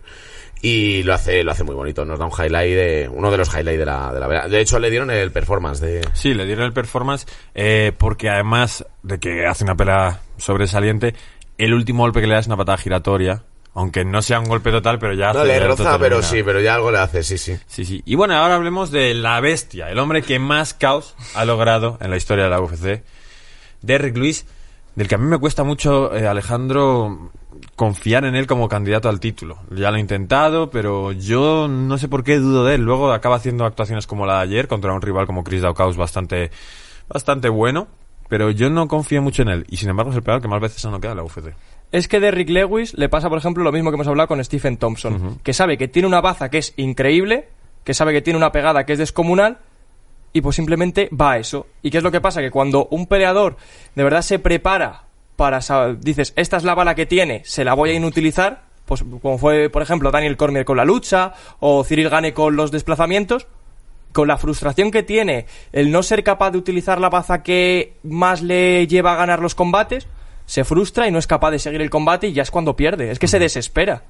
y lo hace lo hace muy bonito nos da un highlight de uno de los highlights de la de la de hecho le dieron el performance de Sí, le dieron el performance eh, porque además de que hace una pelea sobresaliente, el último golpe que le da es una patada giratoria. Aunque no sea un golpe total, pero ya no hace le roza pero sí pero ya algo le hace sí sí Sí, sí. Y bueno, ahora hablemos de la bestia, el hombre que más caos ha logrado en la historia de la UFC. Derrick Lewis, del que a mí me cuesta mucho, eh, Alejandro, confiar en él como candidato al título. Ya lo he intentado, pero yo no sé por qué dudo de él. Luego acaba haciendo actuaciones como la de ayer contra un rival como Chris Daukaus bastante, bastante bueno. Pero yo no confío mucho en él. Y sin embargo es el peor que más veces ha noqueado en la UFC. Es que Derrick Lewis le pasa, por ejemplo, lo mismo que hemos hablado con Stephen Thompson, que sabe que tiene una baza que es increíble, que sabe que tiene una pegada que es descomunal, y pues simplemente va a eso. ¿Y qué es lo que pasa? Que cuando un peleador de verdad se prepara para, dices, esta es la bala que tiene, se la voy a inutilizar, pues como fue, por ejemplo, Daniel Cormier con la lucha, o Cyril Gane con los desplazamientos, con la frustración que tiene el no ser capaz de utilizar la baza que más le lleva a ganar los combates, se frustra y no es capaz de seguir el combate y ya es cuando pierde. Es que se desespera.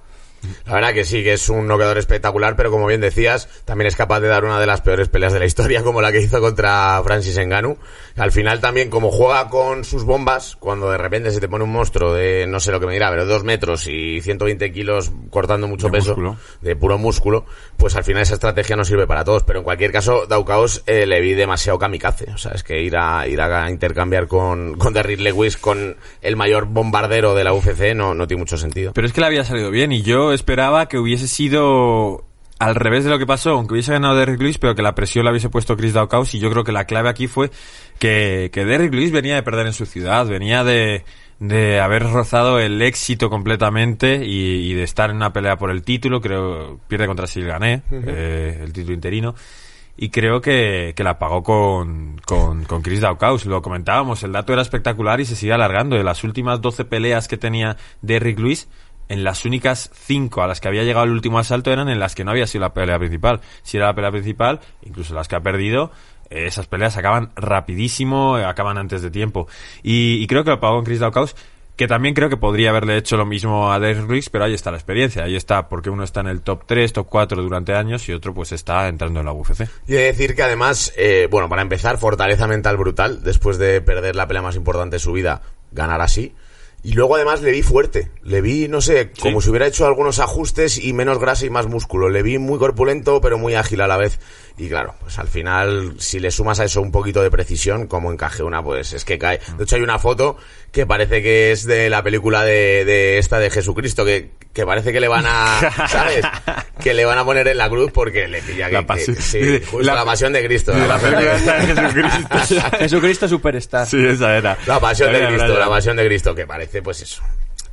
La verdad que sí, que es un noqueador espectacular, pero como bien decías, también es capaz de dar una de las peores peleas de la historia, como la que hizo contra Francis Ngannou. Al final también, como juega con sus bombas, cuando de repente se te pone un monstruo de, no sé lo que me dirá, pero dos metros y 120 kilos cortando mucho De peso, músculo. de puro músculo, pues al final esa estrategia no sirve para todos. Pero en cualquier caso, Daukaos eh, le vi demasiado kamikaze. O sea, es que ir a, ir a intercambiar con, con Derrick Lewis, con el mayor bombardero de la UFC, no, no tiene mucho sentido. Pero es que le había salido bien y yo esperaba que hubiese sido al revés de lo que pasó, aunque hubiese ganado Derrick Lewis, pero que la presión la hubiese puesto Chris Daukaus y yo creo que la clave aquí fue que, que Derrick Lewis venía de perder en su ciudad, venía de, de haber rozado el éxito completamente y, y de estar en una pelea por el título, creo, pierde contra Sil Gané, eh, el título interino. Y creo que, que la pagó con, con, con Chris Daukaus. Lo comentábamos, el dato era espectacular y se sigue alargando. De las últimas 12 peleas que tenía Derrick Lewis, en las únicas 5 a las que había llegado el último asalto eran en las que no había sido la pelea principal. Si era la pelea principal, incluso las que ha perdido, eh, esas peleas acaban rapidísimo, eh, acaban antes de tiempo. Y, creo que lo pagó con Chris Daukaus, que también creo que podría haberle hecho lo mismo a Derrick Lewis, pero ahí está la experiencia, ahí está, porque uno está en el top 3, top 4 durante años y otro pues está entrando en la UFC. Y he de decir que además, eh, bueno, para empezar, fortaleza mental brutal, después de perder la pelea más importante de su vida, ganar así. Y luego además le vi fuerte, le vi, no sé, como si hubiera hecho algunos ajustes y menos grasa y más músculo. Le vi muy corpulento, pero muy ágil a la vez. Y claro, pues al final, si le sumas a eso un poquito de precisión, como encaje una, pues es que cae. De hecho, hay una foto que parece que es de la película de, de esta de Jesucristo, que, que parece que le van a, ¿sabes? Que le van a poner en la cruz porque le pilla que, La que- pasión- sí, justo la- la, pasión de Cristo. La La, película de Jesucristo. Jesucristo Superstar. Sí, esa era. la pasión de Cristo, la pasión de Cristo, que parece pues eso.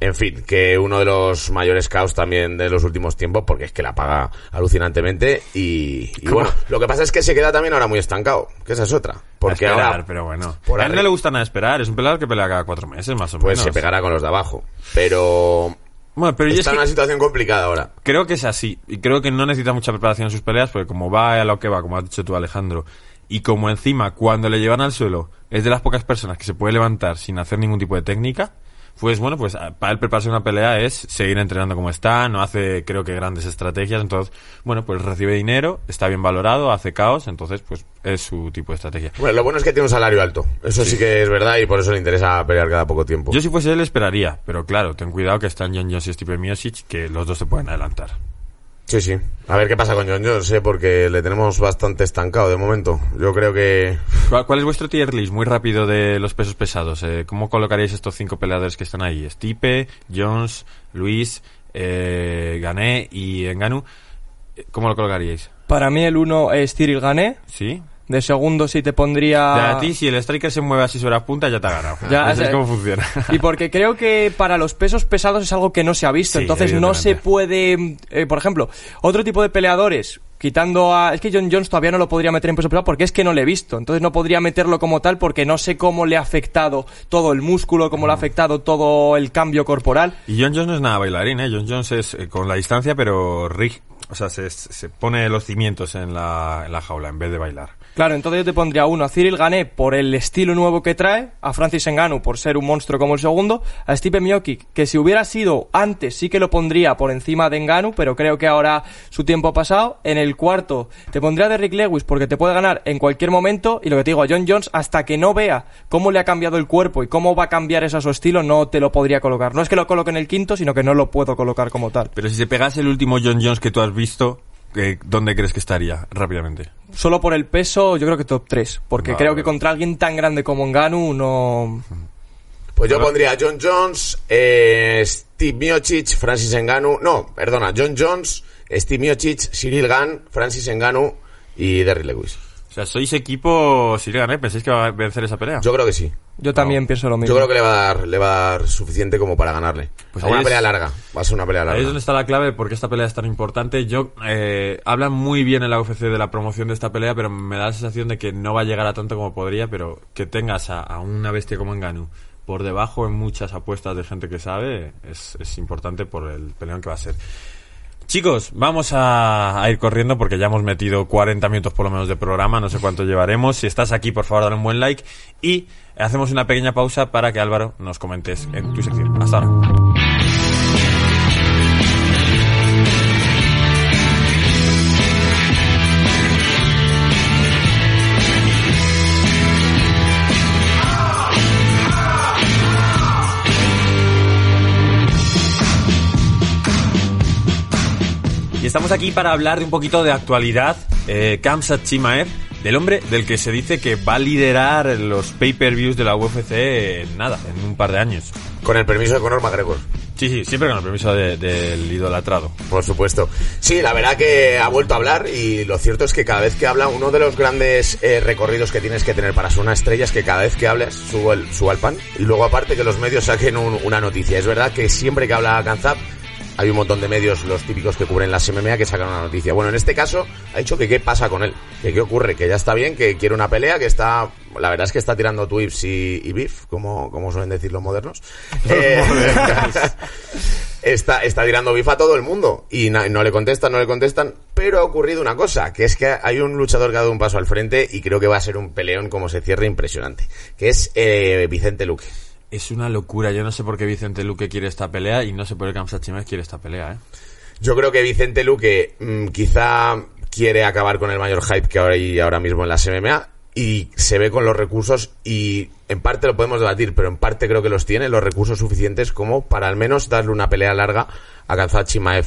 En fin, que uno de los mayores caos también de los últimos tiempos, porque es que la paga alucinantemente y, y bueno, lo que pasa es que se queda también ahora muy estancado, que esa es otra. Porque A esperar, ahora pero bueno. por a él no le gusta nada esperar, es un peleador que pelea cada cuatro meses, más o pues menos. se pegará con los de abajo. Pero Bueno, pero es está en que una situación complicada ahora. creo que es así. Y creo que no necesita mucha preparación en sus peleas, porque como va a lo que va, como has dicho tú, Alejandro, y como encima, cuando le llevan al suelo, es de las pocas personas que se puede levantar sin hacer ningún tipo de técnica, pues bueno, pues para él prepararse una pelea es seguir entrenando como está, no hace, creo que, grandes estrategias, entonces, bueno, pues recibe dinero, está bien valorado, hace caos, entonces, pues es su tipo de estrategia. Bueno, lo bueno es que tiene un salario alto. Eso sí, que es verdad y por eso le interesa pelear cada poco tiempo. Yo si fuese él esperaría, pero claro, ten cuidado que están John Jones y Miocic, que los dos se pueden adelantar. Sí, sí. A ver qué pasa con John Jones, ¿eh? porque le tenemos bastante estancado de momento. Yo creo que... ¿Cuál, es vuestro tier list? Muy rápido de los pesos pesados. Eh, ¿Cómo colocaríais estos cinco peleadores que están ahí? Stipe, Jones, Luis, eh, Gané y Enganu. Eh, ¿Cómo lo colocaríais? Para mí el uno es Cyril Gané. Sí. De segundo sí te pondría... Ya, a ti, si el striker se mueve así sobre las puntas, ya te ha ganado. Ya, Así o es sea, cómo funciona. Y porque creo que para los pesos pesados es algo que no se ha visto. Sí, Entonces no se puede. eh, por ejemplo, otro tipo de peleadores. Quitando a. Es que John Jones todavía no lo podría meter en peso pesado porque es que no le he visto. Entonces no podría meterlo como tal porque no sé cómo le ha afectado todo el músculo, cómo le ha afectado todo el cambio corporal. Y John Jones no es nada bailarín, ¿eh? John Jones es eh, con la distancia, pero rig. O sea, se, se pone los cimientos en la, en la jaula en vez de bailar. Claro, entonces yo te pondría uno a Cyril Gané por el estilo nuevo que trae, a Francis Ngannou por ser un monstruo como el segundo, a Stipe Miocic, que si hubiera sido antes sí que lo pondría por encima de Ngannou, pero creo que ahora su tiempo ha pasado. En el cuarto te pondría a Derrick Lewis porque te puede ganar en cualquier momento y lo que te digo a John Jones hasta que no vea cómo le ha cambiado el cuerpo y cómo va a cambiar eso a su estilo no te lo podría colocar. No es que lo coloque en el quinto, sino que no lo puedo colocar como tal. Pero si se pegase el último John Jones que tú has visto, eh, ¿dónde crees que estaría? Rápidamente. Solo por el peso yo creo que top 3, porque Vale, creo que contra alguien tan grande como Ngannou no... Pues yo pondría a John Jones, eh, Steve Miocic, Francis Ngannou, no, perdona, John Jones, Steve Miocic, Cyril Gann, Francis Ngannou y Derrick Lewis. O sea, sois equipo Sirigan, ¿eh? ¿Pensáis que va a vencer esa pelea? Yo creo que sí. Yo también pienso lo mismo. Yo creo que le va a dar, le va a dar suficiente como para ganarle. Pues A una es- pelea larga. Va a ser una pelea Ahí es larga. donde está la clave porque esta pelea es tan importante. Yo eh, hablan muy bien en la UFC de la promoción de esta pelea, pero me da la sensación de que no va a llegar a tanto como podría, pero que tengas a, a una bestia como Enganu por debajo en muchas apuestas de gente que sabe es, es importante por el peleón que va a ser. Chicos, vamos a, ir corriendo porque ya hemos metido 40 minutos por lo menos de programa, no sé cuánto llevaremos. Si estás aquí, por favor, dale un buen like y hacemos una pequeña pausa para que Álvaro nos comentes en tu sección. Hasta ahora. Y estamos aquí para hablar de un poquito de actualidad. Eh, Kamsat Chimaev, del hombre del que se dice que va a liderar los pay-per-views de la UFC en nada, en un par de años. Con el permiso de Conor McGregor. Sí, sí, siempre con el permiso de- del idolatrado. Por supuesto. Sí, la verdad que ha vuelto a hablar y lo cierto es que cada vez que habla, uno de los grandes eh, recorridos que tienes que tener para ser una estrella es que cada vez que hables suba, el, suba al pan y luego aparte que los medios saquen un- una noticia. Es verdad que siempre que habla Kanzab hay un montón de medios, los típicos que cubren las MMA, que sacan una noticia. Bueno, en este caso ha dicho que qué pasa con él, que qué ocurre, que ya está bien, que quiere una pelea, que está, la verdad es que está tirando tweets y, y beef, como, como suelen decir los modernos. Eh, está, está tirando bifa a todo el mundo y na- no le contestan, no le contestan, pero ha ocurrido una cosa, que es que hay un luchador que ha dado un paso al frente y creo que va a ser un peleón como se cierre impresionante, que es eh, Vicente Luque. Es una locura. Yo no sé por qué Vicente Luque quiere esta pelea y no sé por qué Kamsat Chimaev quiere esta pelea, ¿eh? Yo creo que Vicente Luque mm, quizá quiere acabar con el mayor hype que hay ahora mismo en las MMA y se ve con los recursos y en parte lo podemos debatir, pero en parte creo que los tiene, los recursos suficientes como para al menos darle una pelea larga a Kazat Chimaev.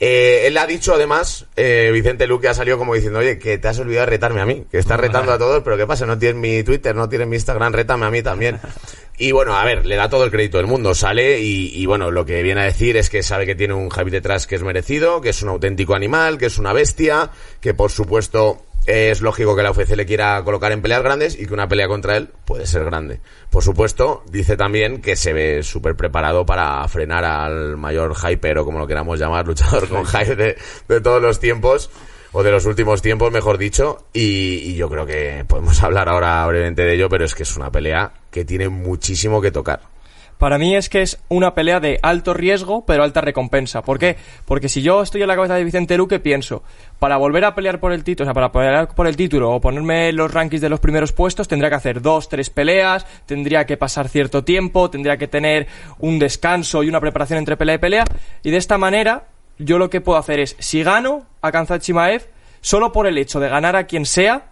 Eh, él ha dicho además, eh, Vicente Luque ha salido como diciendo, oye, que te has olvidado de retarme a mí, que estás retando a todos, pero ¿qué pasa? No tienes mi Twitter, no tienes mi Instagram, rétame a mí también. Y bueno, a ver, le da todo el crédito del mundo, sale y, y bueno, lo que viene a decir es que sabe que tiene un Javi detrás que es merecido, que es un auténtico animal, que es una bestia, que por supuesto es lógico que la UFC le quiera colocar en peleas grandes y que una pelea contra él puede ser grande. Por supuesto, dice también que se ve súper preparado para frenar al mayor hyper o como lo queramos llamar, luchador con hype de, de todos los tiempos o de los últimos tiempos, mejor dicho, y, y yo creo que podemos hablar ahora brevemente de ello, pero es que es una pelea que tiene muchísimo que tocar. Para mí es que es una pelea de alto riesgo, pero alta recompensa. ¿Por qué? Porque si yo estoy en la cabeza de Vicente Luque, pienso, para volver a pelear por el título, o sea, para pelear por el título o ponerme los rankings de los primeros puestos, tendría que hacer dos, tres peleas, tendría que pasar cierto tiempo, tendría que tener un descanso y una preparación entre pelea y pelea. Y de esta manera, yo lo que puedo hacer es, si gano a Kanzat Chimaev, solo por el hecho de ganar a quien sea,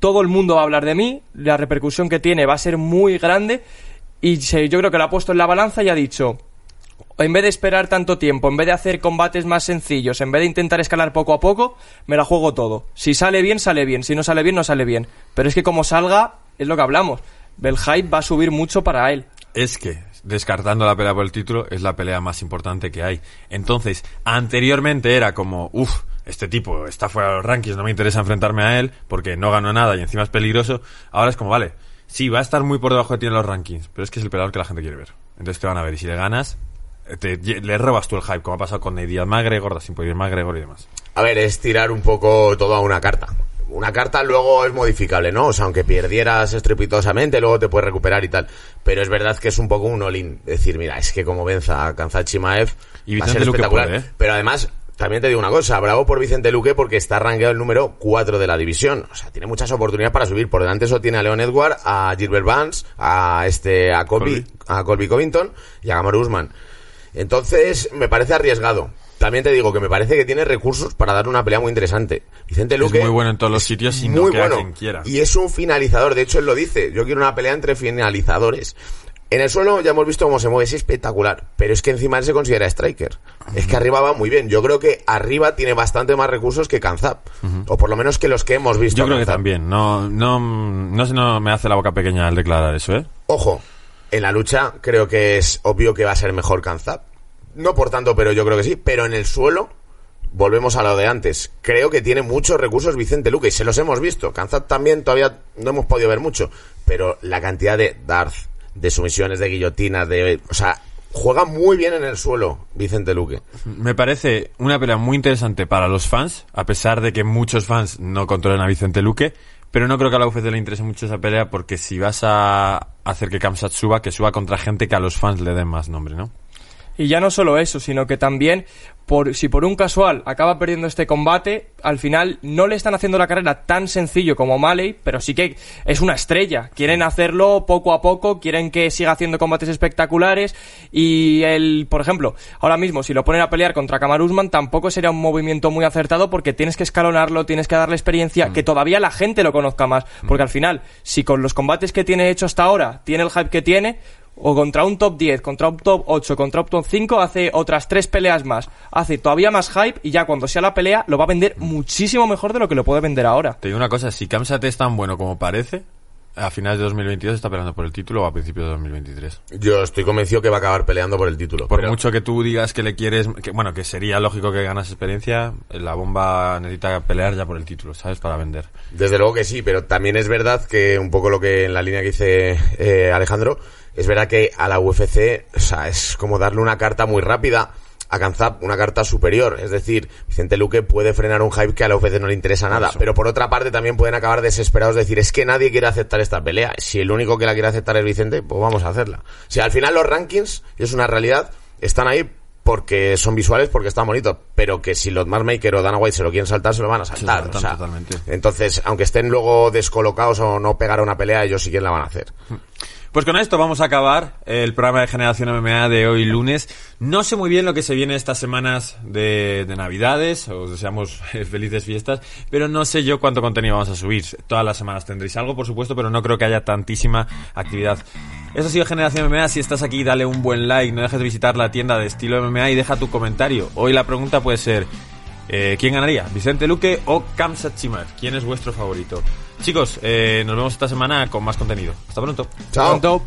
todo el mundo va a hablar de mí, la repercusión que tiene va a ser muy grande y se- yo creo que lo ha puesto en la balanza y ha dicho, en vez de esperar tanto tiempo, en vez de hacer combates más sencillos, en vez de intentar escalar poco a poco, me la juego todo. Si sale bien, sale bien, si no sale bien, no sale bien. Pero es que como salga, es lo que hablamos, el va a subir mucho para él. Es que, descartando la pelea por el título, es la pelea más importante que hay. Entonces, anteriormente era como, uff, este tipo está fuera de los rankings, no me interesa enfrentarme a él porque no ganó nada y encima es peligroso, ahora es como, vale, sí, va a estar muy por debajo de ti en los rankings, pero es que es el peleador que la gente quiere ver. Entonces te van a ver y si le ganas, te- le robas tú el hype, como ha pasado con Diaz McGregor, sin poder McGregor y demás. A ver, es tirar un poco todo a una carta. Una carta luego es modificable, ¿no? O sea, aunque perdieras estrepitosamente, luego te puedes recuperar y tal. Pero es verdad que es un poco un all-in. Decir, mira, es que como venza a Kanzat Chimaev, Y va a ser espectacular. puede, ¿eh? Pero además, también te digo una cosa, bravo por Vicente Luque porque está rankeado el número 4 de la división. O sea, tiene muchas oportunidades para subir. Por delante eso tiene a Leon Edward, a Gilbert Vance, a este, a Colby, Colby. a Colby Covington y a Gamor Usman. Entonces, me parece arriesgado. También te digo que me parece que tiene recursos para dar una pelea muy interesante. Vicente Luque. muy bueno en todos los sitios y muy bueno. quien quiera. Y es un finalizador. De hecho, él lo dice. Yo quiero una pelea entre finalizadores. En el suelo ya hemos visto cómo se mueve, es espectacular. Pero es que encima él se considera striker. Es que arriba va muy bien. Yo creo que arriba tiene bastante más recursos que Kanzap. O por lo menos que los que hemos visto. Yo creo que también, no, no, no, sé, no me hace la boca pequeña al declarar eso, ¿eh? Ojo, en la lucha creo que es obvio que va a ser mejor Kanzap. No por tanto, pero yo creo que sí. Pero en el suelo, volvemos a lo de antes. Creo que tiene muchos recursos Vicente Luque y se los hemos visto. Kanzap también todavía no hemos podido ver mucho. Pero la cantidad de Darth, de sumisiones, de guillotinas, de... O sea, juega muy bien en el suelo Vicente Luque. Me parece una pelea muy interesante para los fans, a pesar de que muchos fans no controlen a Vicente Luque, pero no creo que a la UFC le interese mucho esa pelea porque si vas a hacer que Kamsat suba, que suba contra gente que a los fans le den más nombre, ¿no? Y ya no solo eso, sino que también, por, si por un casual acaba perdiendo este combate, al final no le están haciendo la carrera tan sencillo como Maley, pero sí que es una estrella. Quieren hacerlo poco a poco, quieren que siga haciendo combates espectaculares y el, por ejemplo, ahora mismo si lo ponen a pelear contra Kamar Usman tampoco sería un movimiento muy acertado porque tienes que escalonarlo, tienes que darle experiencia, que todavía la gente lo conozca más, porque al final, si con los combates que tiene hecho hasta ahora tiene el hype que tiene, o contra un top 10, contra un top 8, contra un top 5, hace otras tres peleas más. Hace todavía más hype y ya cuando sea la pelea lo va a vender muchísimo mejor de lo que lo puede vender ahora. Te digo una cosa, si Kamsat es tan bueno como parece, a finales de 2022 está peleando por el título o a principios de 2023. Yo estoy convencido que va a acabar peleando por el título. Por pero- mucho que tú digas que le quieres, que, bueno, que sería lógico que ganas experiencia, la bomba necesita pelear ya por el título, ¿sabes? Para vender. Desde luego que sí, pero también es verdad que un poco lo que en la línea que dice eh, Alejandro, es verdad que a la UFC, o sea, es como darle una carta muy rápida a Kanzap, una carta superior. Es decir, Vicente Luque puede frenar un hype que a la UFC no le interesa nada. Pero por otra parte también pueden acabar desesperados de decir, es que nadie quiere aceptar esta pelea. Si el único que la quiere aceptar es Vicente, pues vamos a hacerla. Si al final los rankings, y es una realidad, están ahí porque son visuales, porque están bonitos, pero que si los Maker o Dana White se lo quieren saltar, se lo van a saltar. o sea, entonces, aunque estén luego descolocados o no pegar una pelea, ellos sí que la van a hacer. Pues con esto vamos a acabar el programa de Generación MMA de hoy lunes. No sé muy bien lo que se viene estas semanas de, de Navidades, os deseamos felices fiestas, pero no sé yo cuánto contenido vamos a subir. Todas las semanas tendréis algo, por supuesto, pero no creo que haya tantísima actividad. Eso ha sido Generación MMA. Si estás aquí, dale un buen like, no dejes de visitar la tienda de estilo MMA y deja tu comentario. Hoy la pregunta puede ser... Eh, ¿Quién ganaría? ¿Vicente Luque o Kamsat Chimaev? ¿Quién es vuestro favorito? Chicos, eh, nos vemos esta semana con más contenido. Hasta pronto. Chao. Pronto.